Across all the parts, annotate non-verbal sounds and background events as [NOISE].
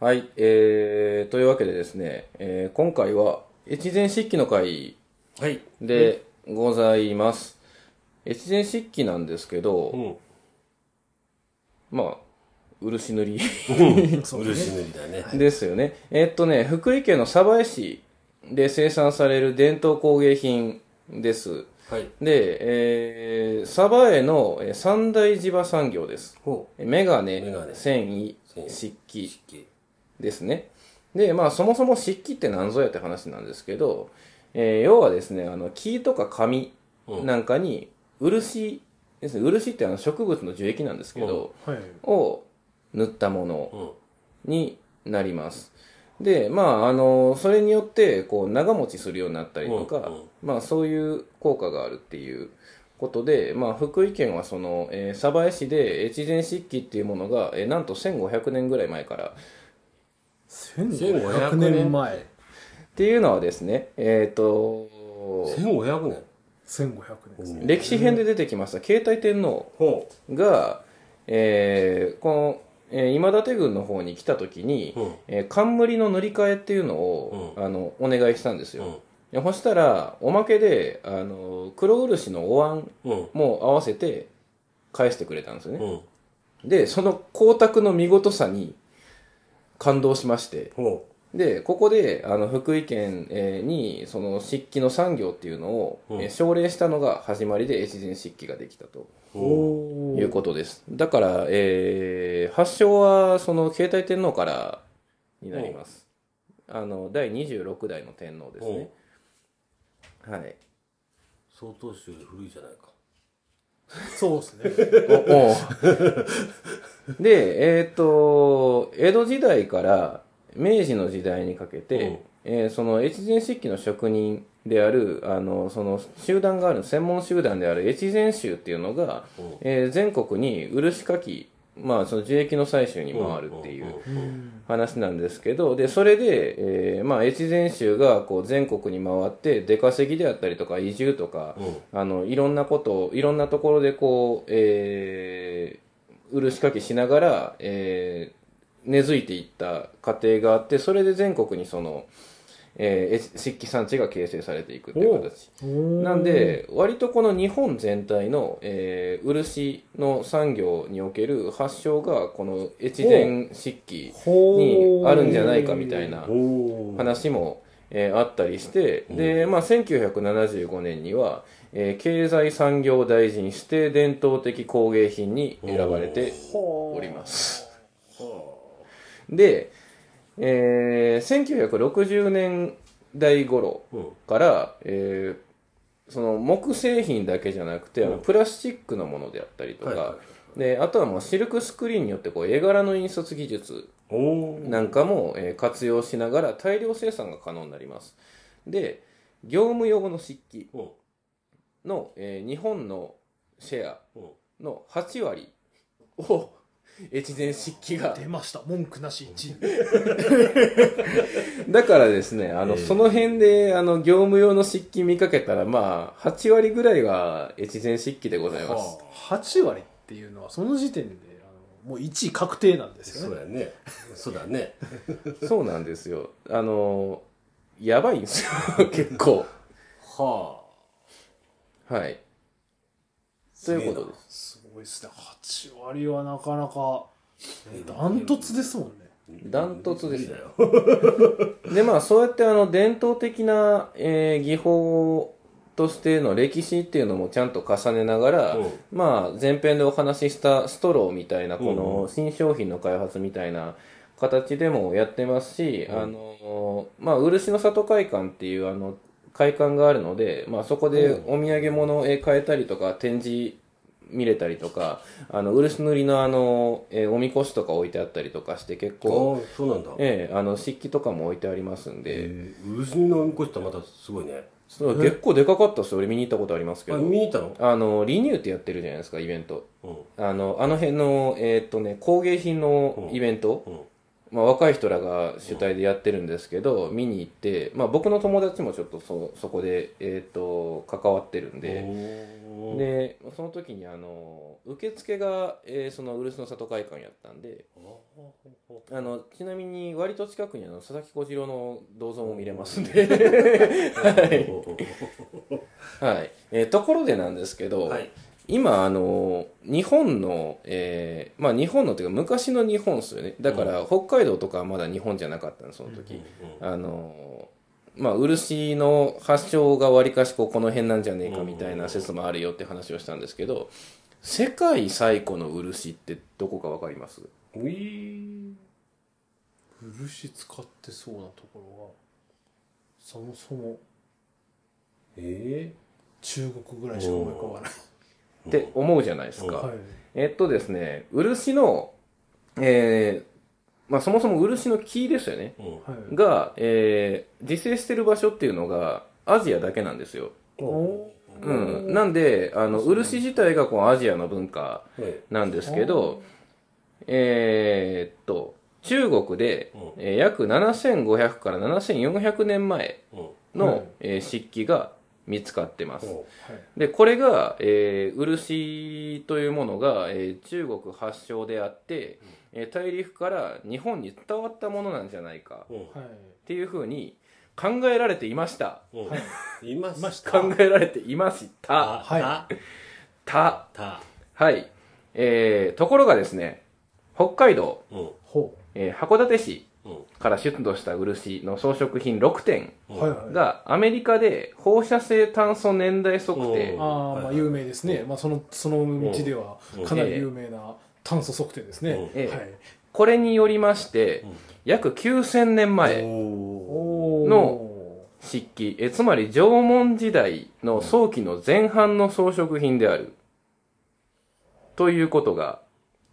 はい、えー、というわけでですね、えー今回は越前漆器の会はい。でございます。越前漆器なんですけど、うん。まあ、漆塗り [LAUGHS] 漆塗りだね。ですよね。えっとね、福井県の鯖江市で生産される伝統工芸品です。はい。で、えー、鯖江のえー三大地場産業です。ほメガネメガネ繊維、繊維漆器漆器。ですね。で、まあ、そもそも漆器って何ぞやって話なんですけど、えー要はですね、あの、木とか紙なんかに、漆ですね、漆ってあの植物の樹液なんですけど、はい。を塗ったものうん。になります。で、まあ、あの、それによって、こう、長持ちするようになったりとか、まあ、そういう効果があるっていうことで、まあ、福井県はその、えー鯖江市で越前漆器っていうものが、えーなんと1500年ぐらい前から、1500年前。っていうのはですね、えっ、と、1500年。1500年ですね。歴史編で出てきました慶太天皇ほが、えーこの、えー今立軍の方に来た時に、うんえー冠の塗り替えっていうのを、あのお願いしたんですう。うよ、ん。でそしたらおまけであの黒漆のお椀うん。も合わせて返してくれたんですよね、うん。でその光沢の見事さに感動しまして。ほでここであの福井県、えーにその漆器の産業っていうのを、う。んえー奨励したのが始まりで越前漆器ができたと。いうことです。だから、えー発祥はその慶太天皇からになります。あの第26代の天皇ですね。はい。う。曹洞宗より古いじゃないか。そうですね。[LAUGHS] おおで、えっ、と、江戸時代から明治の時代にかけて、えーその越前漆器の職人である、あの、その集団がある、専門集団である越前宗っていうのが、うん。えー全国に漆かき、まあ、その樹液の採取に回るっていう話なんですけど、で、それで、えーまあ、越前州がこう全国に回って、出稼ぎであったりとか、移住とか、あの、いろんなことを、いろんなところでこう、えー、漆かきしながら、えー、根付いていった過程があって、それで全国にその、えー、漆器産地が形成されていくっていう形。なんで、割とこの日本全体の、えー、漆の産業における発祥が、この越前漆器にあるんじゃないかみたいな話も、えーあったりして、で、まあ、1975年には、えー経済産業大臣指定伝統的工芸品に選ばれております。で、えー1960年代頃うん。から、えーその木製品だけじゃなくて、あのプラスチックのものであったりとか、はいはであとはもうシルクスクリーンによってこう絵柄の印刷技術なんかも、えー活用しながら大量生産が可能になりますで業務用の漆器うん。の、えー日本のシェアうん。の8割を越前漆器が出ました。文句なし1。[LAUGHS] だからですねあの、えーその辺であの業務用の漆器見かけたらまあ8割ぐらいは越前漆器でございます8割っていうのは、その時点で、あのもう1位確定なんですよね。そうやね。そうだね。[LAUGHS] そうなんですよあのやばいんですよ [LAUGHS] 結構ははいということですすごいですね。8割はなかなか、ダントツですもんね。ダントツですだねよ。でまあそうやってあの伝統的な、えー技法としての歴史っていうのもちゃんと重ねながら、うん。まあ前編でお話ししたストローみたいなこの新商品の開発みたいな形でもやってますし、あのまあ漆の里会館っていうあの会館があるので、まあ、そこでお土産物をえー買えたりとか展示見れたりとかあの漆塗りのあの、えーおみこしとか置いてあったりとかして結あ構あ、そうなんだ。ええあの漆器とかも置いてありますんで、えー、漆のみこしってまたすごいね。そう結構でかかったっすよ。俺見に行ったことありますけあ、ど見に行ったの？あのリニューってやってるじゃないですかイベント。うん。あのあの辺のえーっとね工芸品のイベント、うん。まあ、若い人らが主体でやってるんですけど、見に行って、まあ、僕の友達もちょっとそそこで、えー、と関わってるんで、でその時にあの受付が、えーその漆の里会館やったんであのちなみに割と近くにあの佐々木小次郎の銅像も見れますんで、[LAUGHS] はい。えーところでなんですけど、はい今あの日本の、えーまあ日本のっていうか昔の日本っすよね。だから北海道とかはまだ日本じゃなかったのその時、あのまあ漆の発祥がわりかしこうこの辺なんじゃねえかみたいな説もあるよって話をしたんですけど世界最古の漆ってどこかわかります？うい。漆使ってそうなところがそもそもえ中国ぐらいしか思い浮かばない、って思うじゃないですか、はい。えっとですね漆のえーまあそもそも漆の木ですよね。が、えー自生してる場所っていうのがアジアだけなんですよ。おうん、なんであの漆自体がこうアジアの文化はい。なんですけどえーっと中国で、うん。えー約7500から7400年前うん。の、はいえー漆器が見つかってます。おはい。でこれが、えー漆というものが、えー中国発祥であって、えー大陸から日本に伝わったものなんじゃないかっていうふうに考えられていました。う。んはい。いましいました。考えられていました。た。はた。た。はい。えー、ところがですね、北海道、う。んほえー函館市。うんから出土した漆の装飾品6点がアメリカで放射性炭素年代測定。うん。ああまあ有名ですね、まあ、そのその道ではうん。かなり有名な炭素測定ですね、はい。これによりましてうん。約9000年前の漆器えつまり縄文時代の早期の前半の装飾品である。ということが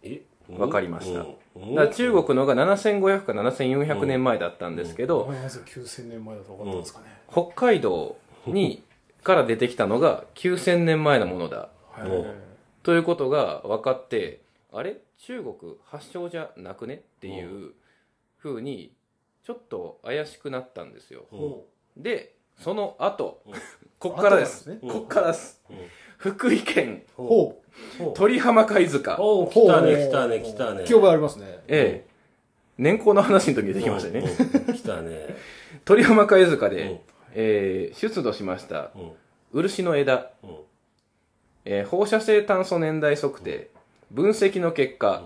え？わかりました。うんだ中国のが7500か7400年前だったんですけど、思います9000年前だと分かったんですかね、北海道にから出てきたのが9000年前のものだ。はいおということが分かってあれ？中国発祥じゃなくね？っていうふうにちょっと怪しくなったんですよ。うん。でその後。うん。こっからです。こっからです。うん福井県ほほう。鳥浜貝塚。おう。ー来たね来たね来たね。記憶ありますね。ええ。年功の話の時に出てきましたね。う。ん来たね。鳥浜貝塚うんで、えー出土しましたう。ん漆の枝。う。んえー放射性炭素年代測定。分析の結果、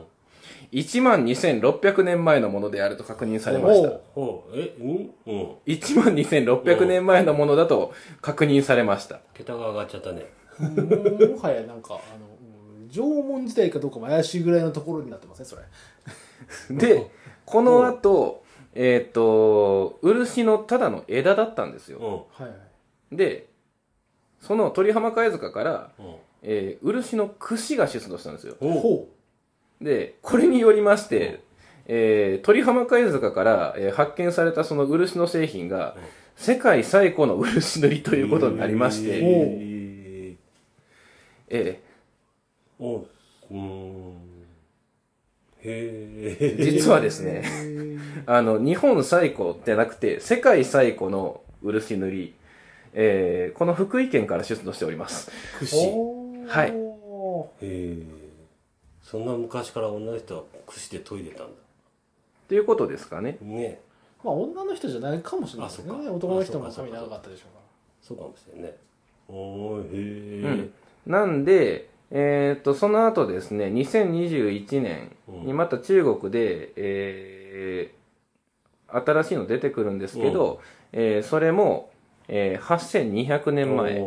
1万2600年前のものであると確認されました。おほう。えうん？うん。1万2600年前のものだと確認されました。桁が上がっちゃったねもはやなんかあのうん縄文時代かどうかも怪しいぐらいのところになってますねそれ。[LAUGHS] でこの後えっ、と漆のただの枝だったんですよ。でその鳥浜貝塚から、うん。えー漆の櫛が出土したんですよ。ほう。ほでこれによりまして、えー鳥浜貝塚から、えー発見されたその漆の製品が、うん。世界最古の漆塗りということになりまして、ええーおうん。へーえ。実はですね [LAUGHS] あの日本最古じゃなくて世界最古の漆塗り、えーこの福井県から出土しております。う櫛。はい。へえ。そんな昔から女の人は櫛で研いでたんだ。ということですかね。ね。まあ女の人じゃないかもしれないですね男の人も髪長かったでしょうかそうかもしれんね。おーへえ、うんなんで、えー、とその後ですね2021年にまた中国で、えー新しいの出てくるんですけど、えーそれも、えー8200年前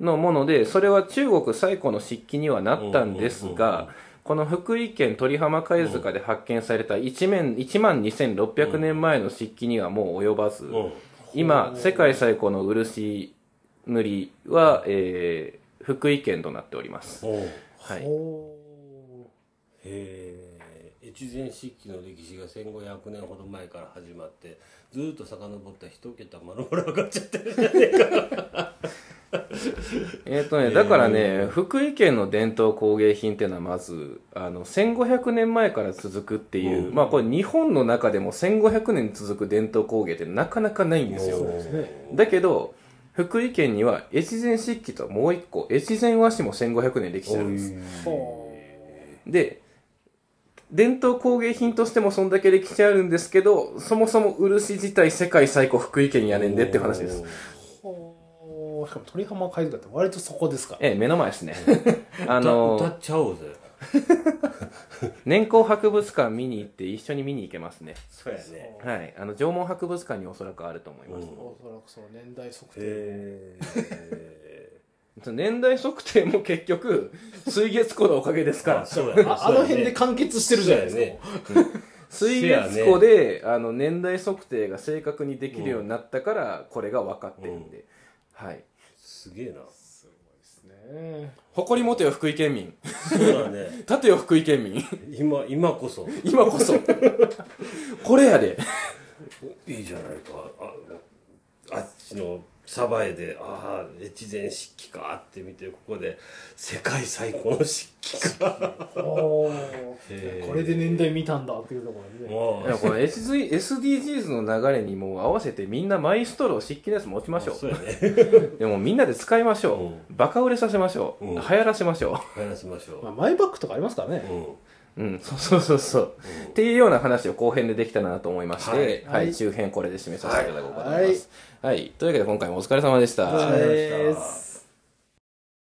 のものでそれは中国最古の漆器にはなったんですうんうんうんうん。がこの福井県鳥浜貝塚で発見された1面1万2600年前の漆器にはもう及ばず、うん。今世界最古の漆塗りは、えー福井県となっております、はい、おへえ越前漆器の歴史が1500年ほど前から始まってずーっと遡った一桁まるまる上がっちゃってるじゃねえか。[LAUGHS] えっとね、だからね、福井県の伝統工芸品っていうのはまず、あの、1500年前から続くっていう、うん。まあこれ日本の中でも1500年続く伝統工芸ってなかなかないんですよ。すね。だけど、福井県には越前漆器ともう一個、越前和紙も1500年歴史あるんです。ほで、伝統工芸品としてもそんだけ歴史あるんですけど、そもそも漆自体世界最古福井県やねんでっていう話です。しかも鳥浜海賊だって割とそこですかええ、目の前ですね。ああの歌、っちゃおうぜ [LAUGHS] 年功博物館見に行って一緒に見に行けますね。そうやねはい。あの、縄文博物館におそらくあると思います。うんおそらくその年代測定へえその年代測定も結局、水月湖のおかげですから。そうやねああの辺で完結してるじゃないですか、水月湖で、あの、年代測定が正確にできるようになったから、これが分かってるんで。はい。すげえなね誇り持てよ、福井県民。そうだね [LAUGHS] 立てよ、福井県民。今今こそ今こそ。これやで。いいじゃないかああっちの鯖江でああ越前漆器かって見てここで世界最高の漆器か。これで年代見たんだっていうところでね。もいやこの SDGs の流れにもう合わせてみんなマイストロー漆器のやつ持ちましょう。そうやね。でもみんなで使いましょう。バカ売れさせましょう。うん。流行らせましょ話しましょまあ、マイバッグとかありますからね、う、うんう。うん、そうそうそうそう。っていうような話を後編でできたらなと思いまして、はいはい、はい中編これで締めさせていただこうかと思います。はい。というわけで今回もお疲れ様でした。お疲れ様です